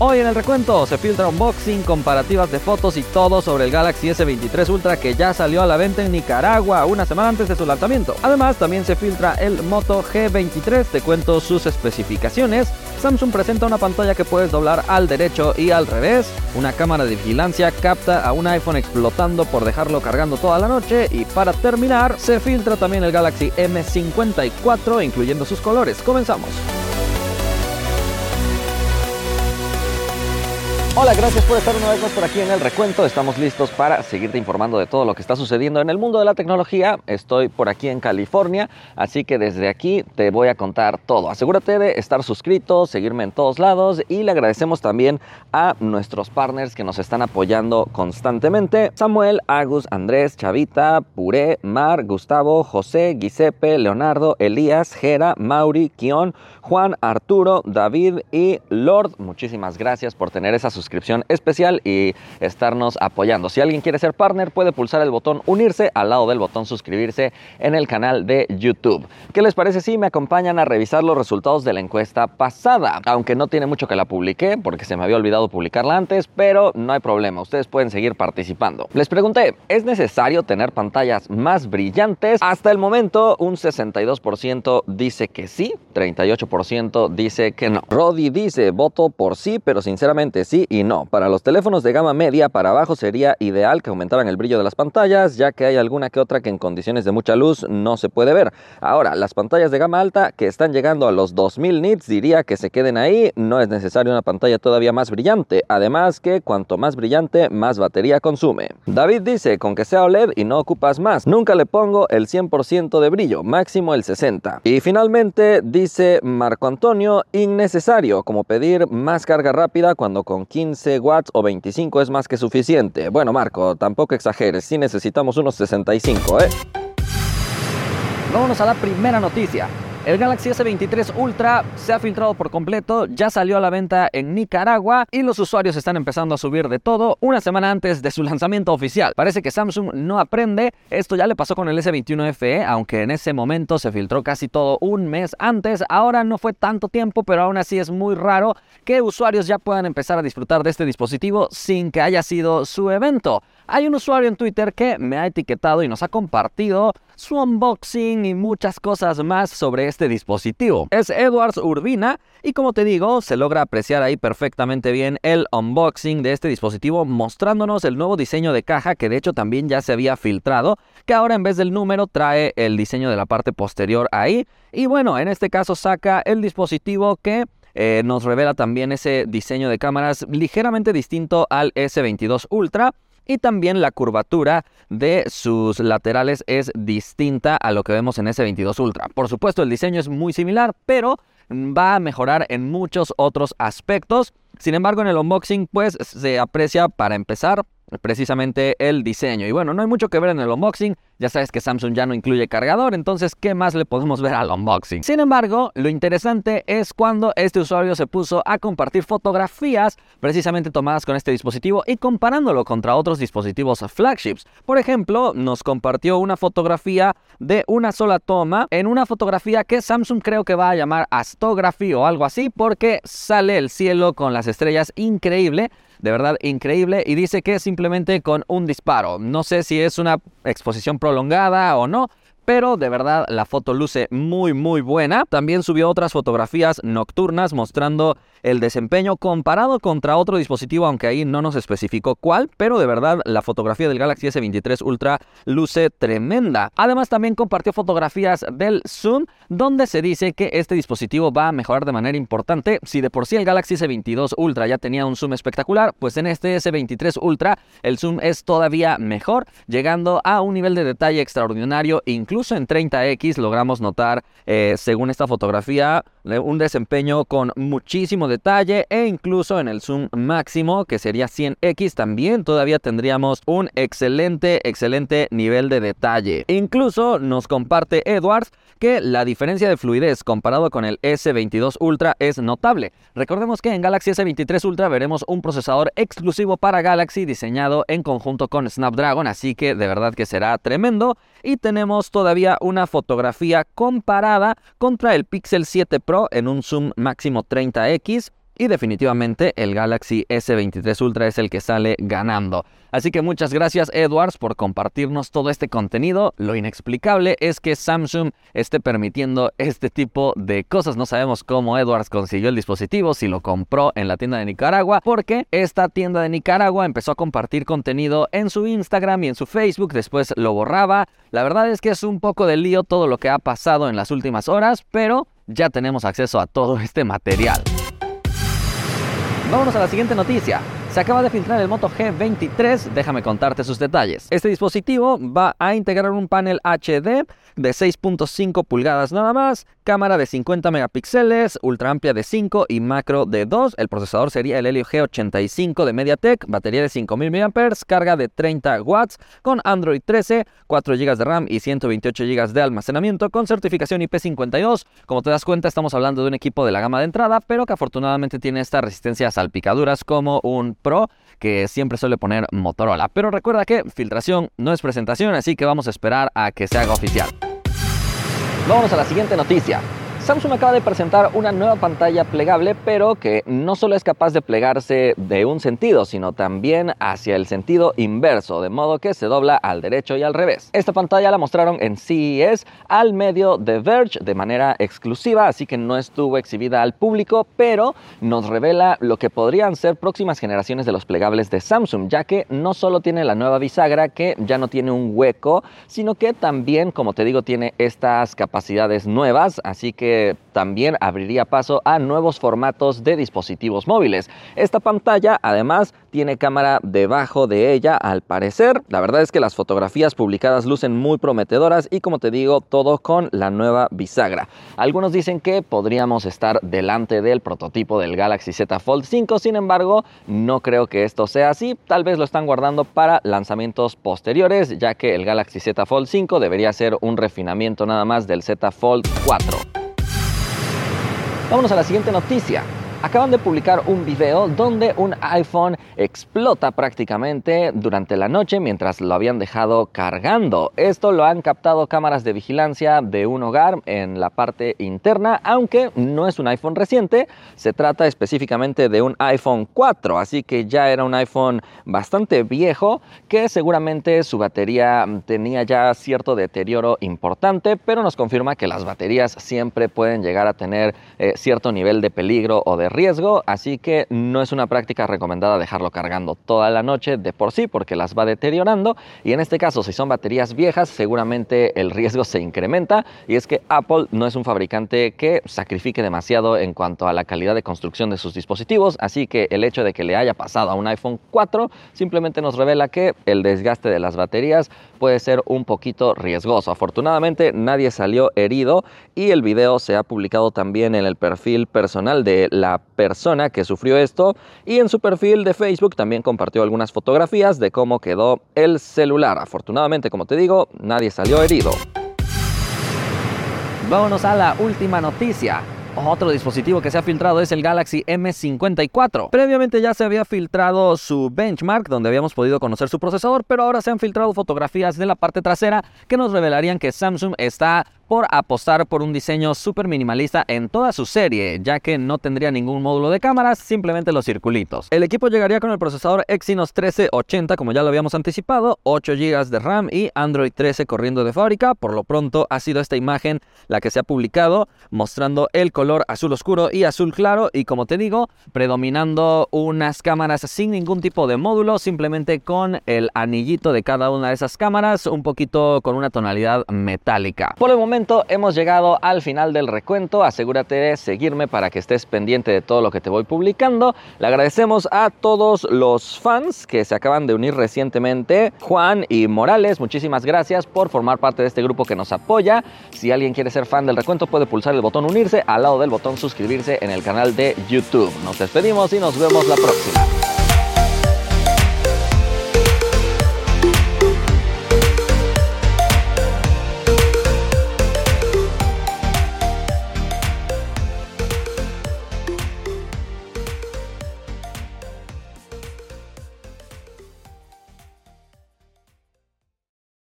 Hoy en el recuento se filtra unboxing, comparativas de fotos y todo sobre el Galaxy S23 Ultra que ya salió a la venta en Nicaragua una semana antes de su lanzamiento. Además también se filtra el Moto G23, te cuento sus especificaciones. Samsung presenta una pantalla que puedes doblar al derecho y al revés. Una cámara de vigilancia capta a un iPhone explotando por dejarlo cargando toda la noche. Y para terminar, se filtra también el Galaxy M54 incluyendo sus colores. Comenzamos. Hola, gracias por estar una vez más por aquí en el recuento. Estamos listos para seguirte informando de todo lo que está sucediendo en el mundo de la tecnología. Estoy por aquí en California, así que desde aquí te voy a contar todo. Asegúrate de estar suscrito, seguirme en todos lados y le agradecemos también a nuestros partners que nos están apoyando constantemente. Samuel, Agus, Andrés, Chavita, Puré, Mar, Gustavo, José, Giuseppe, Leonardo, Elías, Jera, Mauri, Kion, Juan, Arturo, David y Lord. Muchísimas gracias por tener esa suscripción especial y estarnos apoyando. Si alguien quiere ser partner, puede pulsar el botón unirse al lado del botón suscribirse en el canal de YouTube. ¿Qué les parece si me acompañan a revisar los resultados de la encuesta pasada? Aunque no tiene mucho que la publiqué porque se me había olvidado publicarla antes, pero no hay problema, ustedes pueden seguir participando. Les pregunté, ¿es necesario tener pantallas más brillantes? Hasta el momento un 62% dice que sí, 38% dice que no. Roddy dice, voto por sí, pero sinceramente sí no. Para los teléfonos de gama media para abajo sería ideal que aumentaran el brillo de las pantallas, ya que hay alguna que otra que en condiciones de mucha luz no se puede ver. Ahora, las pantallas de gama alta que están llegando a los 2000 nits diría que se queden ahí, no es necesario una pantalla todavía más brillante. Además que cuanto más brillante, más batería consume. David dice, con que sea OLED y no ocupas más, nunca le pongo el 100% de brillo, máximo el 60. Y finalmente dice Marco Antonio, innecesario, como pedir más carga rápida cuando con 15 watts o 25 es más que suficiente. Bueno, Marco, tampoco exageres, sí necesitamos unos 65, ¿eh? Vámonos a la primera noticia. El Galaxy S23 Ultra se ha filtrado por completo, ya salió a la venta en Nicaragua y los usuarios están empezando a subir de todo una semana antes de su lanzamiento oficial. Parece que Samsung no aprende, esto ya le pasó con el S21 FE, aunque en ese momento se filtró casi todo un mes antes, ahora no fue tanto tiempo, pero aún así es muy raro que usuarios ya puedan empezar a disfrutar de este dispositivo sin que haya sido su evento. Hay un usuario en Twitter que me ha etiquetado y nos ha compartido su unboxing y muchas cosas más sobre este dispositivo. Es Edwards Urbina y como te digo, se logra apreciar ahí perfectamente bien el unboxing de este dispositivo mostrándonos el nuevo diseño de caja que de hecho también ya se había filtrado, que ahora en vez del número trae el diseño de la parte posterior ahí. Y bueno, en este caso saca el dispositivo que eh, nos revela también ese diseño de cámaras ligeramente distinto al S22 Ultra y también la curvatura de sus laterales es distinta a lo que vemos en S22 Ultra. Por supuesto, el diseño es muy similar, pero va a mejorar en muchos otros aspectos. Sin embargo, en el unboxing, pues se aprecia para empezar precisamente el diseño. Y bueno, no hay mucho que ver en el unboxing, ya sabes que Samsung ya no incluye cargador, entonces ¿qué más le podemos ver al unboxing? Sin embargo, lo interesante es cuando este usuario se puso a compartir fotografías precisamente tomadas con este dispositivo y comparándolo contra otros dispositivos flagships. Por ejemplo, nos compartió una fotografía de una sola toma en una fotografía que Samsung creo que va a llamar Astography o algo así porque sale el cielo con las estrellas increíble de verdad increíble y dice que simplemente con un disparo. No sé si es una exposición prolongada o no, pero de verdad la foto luce muy muy buena. También subió otras fotografías nocturnas mostrando el desempeño comparado contra otro dispositivo, aunque ahí no nos especificó cuál, pero de verdad la fotografía del Galaxy S23 Ultra luce tremenda. Además también compartió fotografías del zoom, donde se dice que este dispositivo va a mejorar de manera importante. Si de por sí el Galaxy S22 Ultra ya tenía un zoom espectacular, pues en este S23 Ultra el zoom es todavía mejor, llegando a un nivel de detalle extraordinario, incluso incluso en 30X logramos notar, eh, según esta fotografía, un desempeño con muchísimo detalle e incluso en el zoom máximo, que sería 100X, también todavía tendríamos un excelente, excelente nivel de detalle. Incluso nos comparte Edwards que la diferencia de fluidez comparado con el S22 Ultra es notable. Recordemos que en Galaxy S23 Ultra veremos un procesador exclusivo para Galaxy diseñado en conjunto con Snapdragon, así que de verdad que será tremendo. Y tenemos todavía una fotografía comparada contra el Pixel 7 Pro en un zoom máximo 30x y definitivamente el Galaxy S23 Ultra es el que sale ganando. Así que muchas gracias Edwards por compartirnos todo este contenido. Lo inexplicable es que Samsung esté permitiendo este tipo de cosas. No sabemos cómo Edwards consiguió el dispositivo, si lo compró en la tienda de Nicaragua, porque esta tienda de Nicaragua empezó a compartir contenido en su Instagram y en su Facebook, después lo borraba. La verdad es que es un poco de lío todo lo que ha pasado en las últimas horas, pero ya tenemos acceso a todo este material. Vámonos a la siguiente noticia. Se acaba de filtrar el Moto G23, déjame contarte sus detalles. Este dispositivo va a integrar un panel HD de 6.5 pulgadas nada más, cámara de 50 megapíxeles, ultra amplia de 5 y macro de 2. El procesador sería el Helio G85 de MediaTek, batería de 5000 mAh, carga de 30 watts, con Android 13, 4 GB de RAM y 128 GB de almacenamiento, con certificación IP52. Como te das cuenta, estamos hablando de un equipo de la gama de entrada, pero que afortunadamente tiene esta resistencia a salpicaduras como un Pro que siempre suele poner Motorola. Pero recuerda que filtración no es presentación, así que vamos a esperar a que se haga oficial. Vámonos a la siguiente noticia. Samsung acaba de presentar una nueva pantalla plegable, pero que no solo es capaz de plegarse de un sentido, sino también hacia el sentido inverso, de modo que se dobla al derecho y al revés. Esta pantalla la mostraron en CES al medio de Verge de manera exclusiva, así que no estuvo exhibida al público, pero nos revela lo que podrían ser próximas generaciones de los plegables de Samsung, ya que no solo tiene la nueva bisagra que ya no tiene un hueco, sino que también, como te digo, tiene estas capacidades nuevas, así que también abriría paso a nuevos formatos de dispositivos móviles. Esta pantalla además tiene cámara debajo de ella al parecer. La verdad es que las fotografías publicadas lucen muy prometedoras y como te digo, todo con la nueva bisagra. Algunos dicen que podríamos estar delante del prototipo del Galaxy Z Fold 5, sin embargo, no creo que esto sea así. Tal vez lo están guardando para lanzamientos posteriores, ya que el Galaxy Z Fold 5 debería ser un refinamiento nada más del Z Fold 4. Vámonos a la siguiente noticia acaban de publicar un video donde un iPhone explota prácticamente durante la noche mientras lo habían dejado cargando. Esto lo han captado cámaras de vigilancia de un hogar en la parte interna, aunque no es un iPhone reciente, se trata específicamente de un iPhone 4, así que ya era un iPhone bastante viejo que seguramente su batería tenía ya cierto deterioro importante, pero nos confirma que las baterías siempre pueden llegar a tener eh, cierto nivel de peligro o de riesgo, así que no es una práctica recomendada dejarlo cargando toda la noche de por sí porque las va deteriorando. Y en este caso si son baterías viejas seguramente el riesgo se incrementa. Y es que Apple no es un fabricante que sacrifique demasiado en cuanto a la calidad de construcción de sus dispositivos, así que el hecho de que le haya pasado a un iPhone 4 simplemente nos revela que el desgaste de las baterías puede ser un poquito riesgoso. Afortunadamente nadie salió herido y el video se ha publicado también en el perfil personal de la persona que sufrió esto y en su perfil de Facebook también compartió algunas fotografías de cómo quedó el celular. Afortunadamente, como te digo, nadie salió herido. Vámonos a la última noticia. Otro dispositivo que se ha filtrado es el Galaxy M54. Previamente ya se había filtrado su benchmark, donde habíamos podido conocer su procesador, pero ahora se han filtrado fotografías de la parte trasera que nos revelarían que Samsung está por apostar por un diseño súper minimalista en toda su serie, ya que no tendría ningún módulo de cámaras, simplemente los circulitos. El equipo llegaría con el procesador Exynos 1380, como ya lo habíamos anticipado, 8 GB de RAM y Android 13 corriendo de fábrica. Por lo pronto ha sido esta imagen la que se ha publicado, mostrando el color azul oscuro y azul claro, y como te digo, predominando unas cámaras sin ningún tipo de módulo, simplemente con el anillito de cada una de esas cámaras, un poquito con una tonalidad metálica. Por el hemos llegado al final del recuento. Asegúrate de seguirme para que estés pendiente de todo lo que te voy publicando. Le agradecemos a todos los fans que se acaban de unir recientemente. Juan y Morales, muchísimas gracias por formar parte de este grupo que nos apoya. Si alguien quiere ser fan del recuento, puede pulsar el botón unirse al lado del botón suscribirse en el canal de YouTube. Nos despedimos y nos vemos la próxima.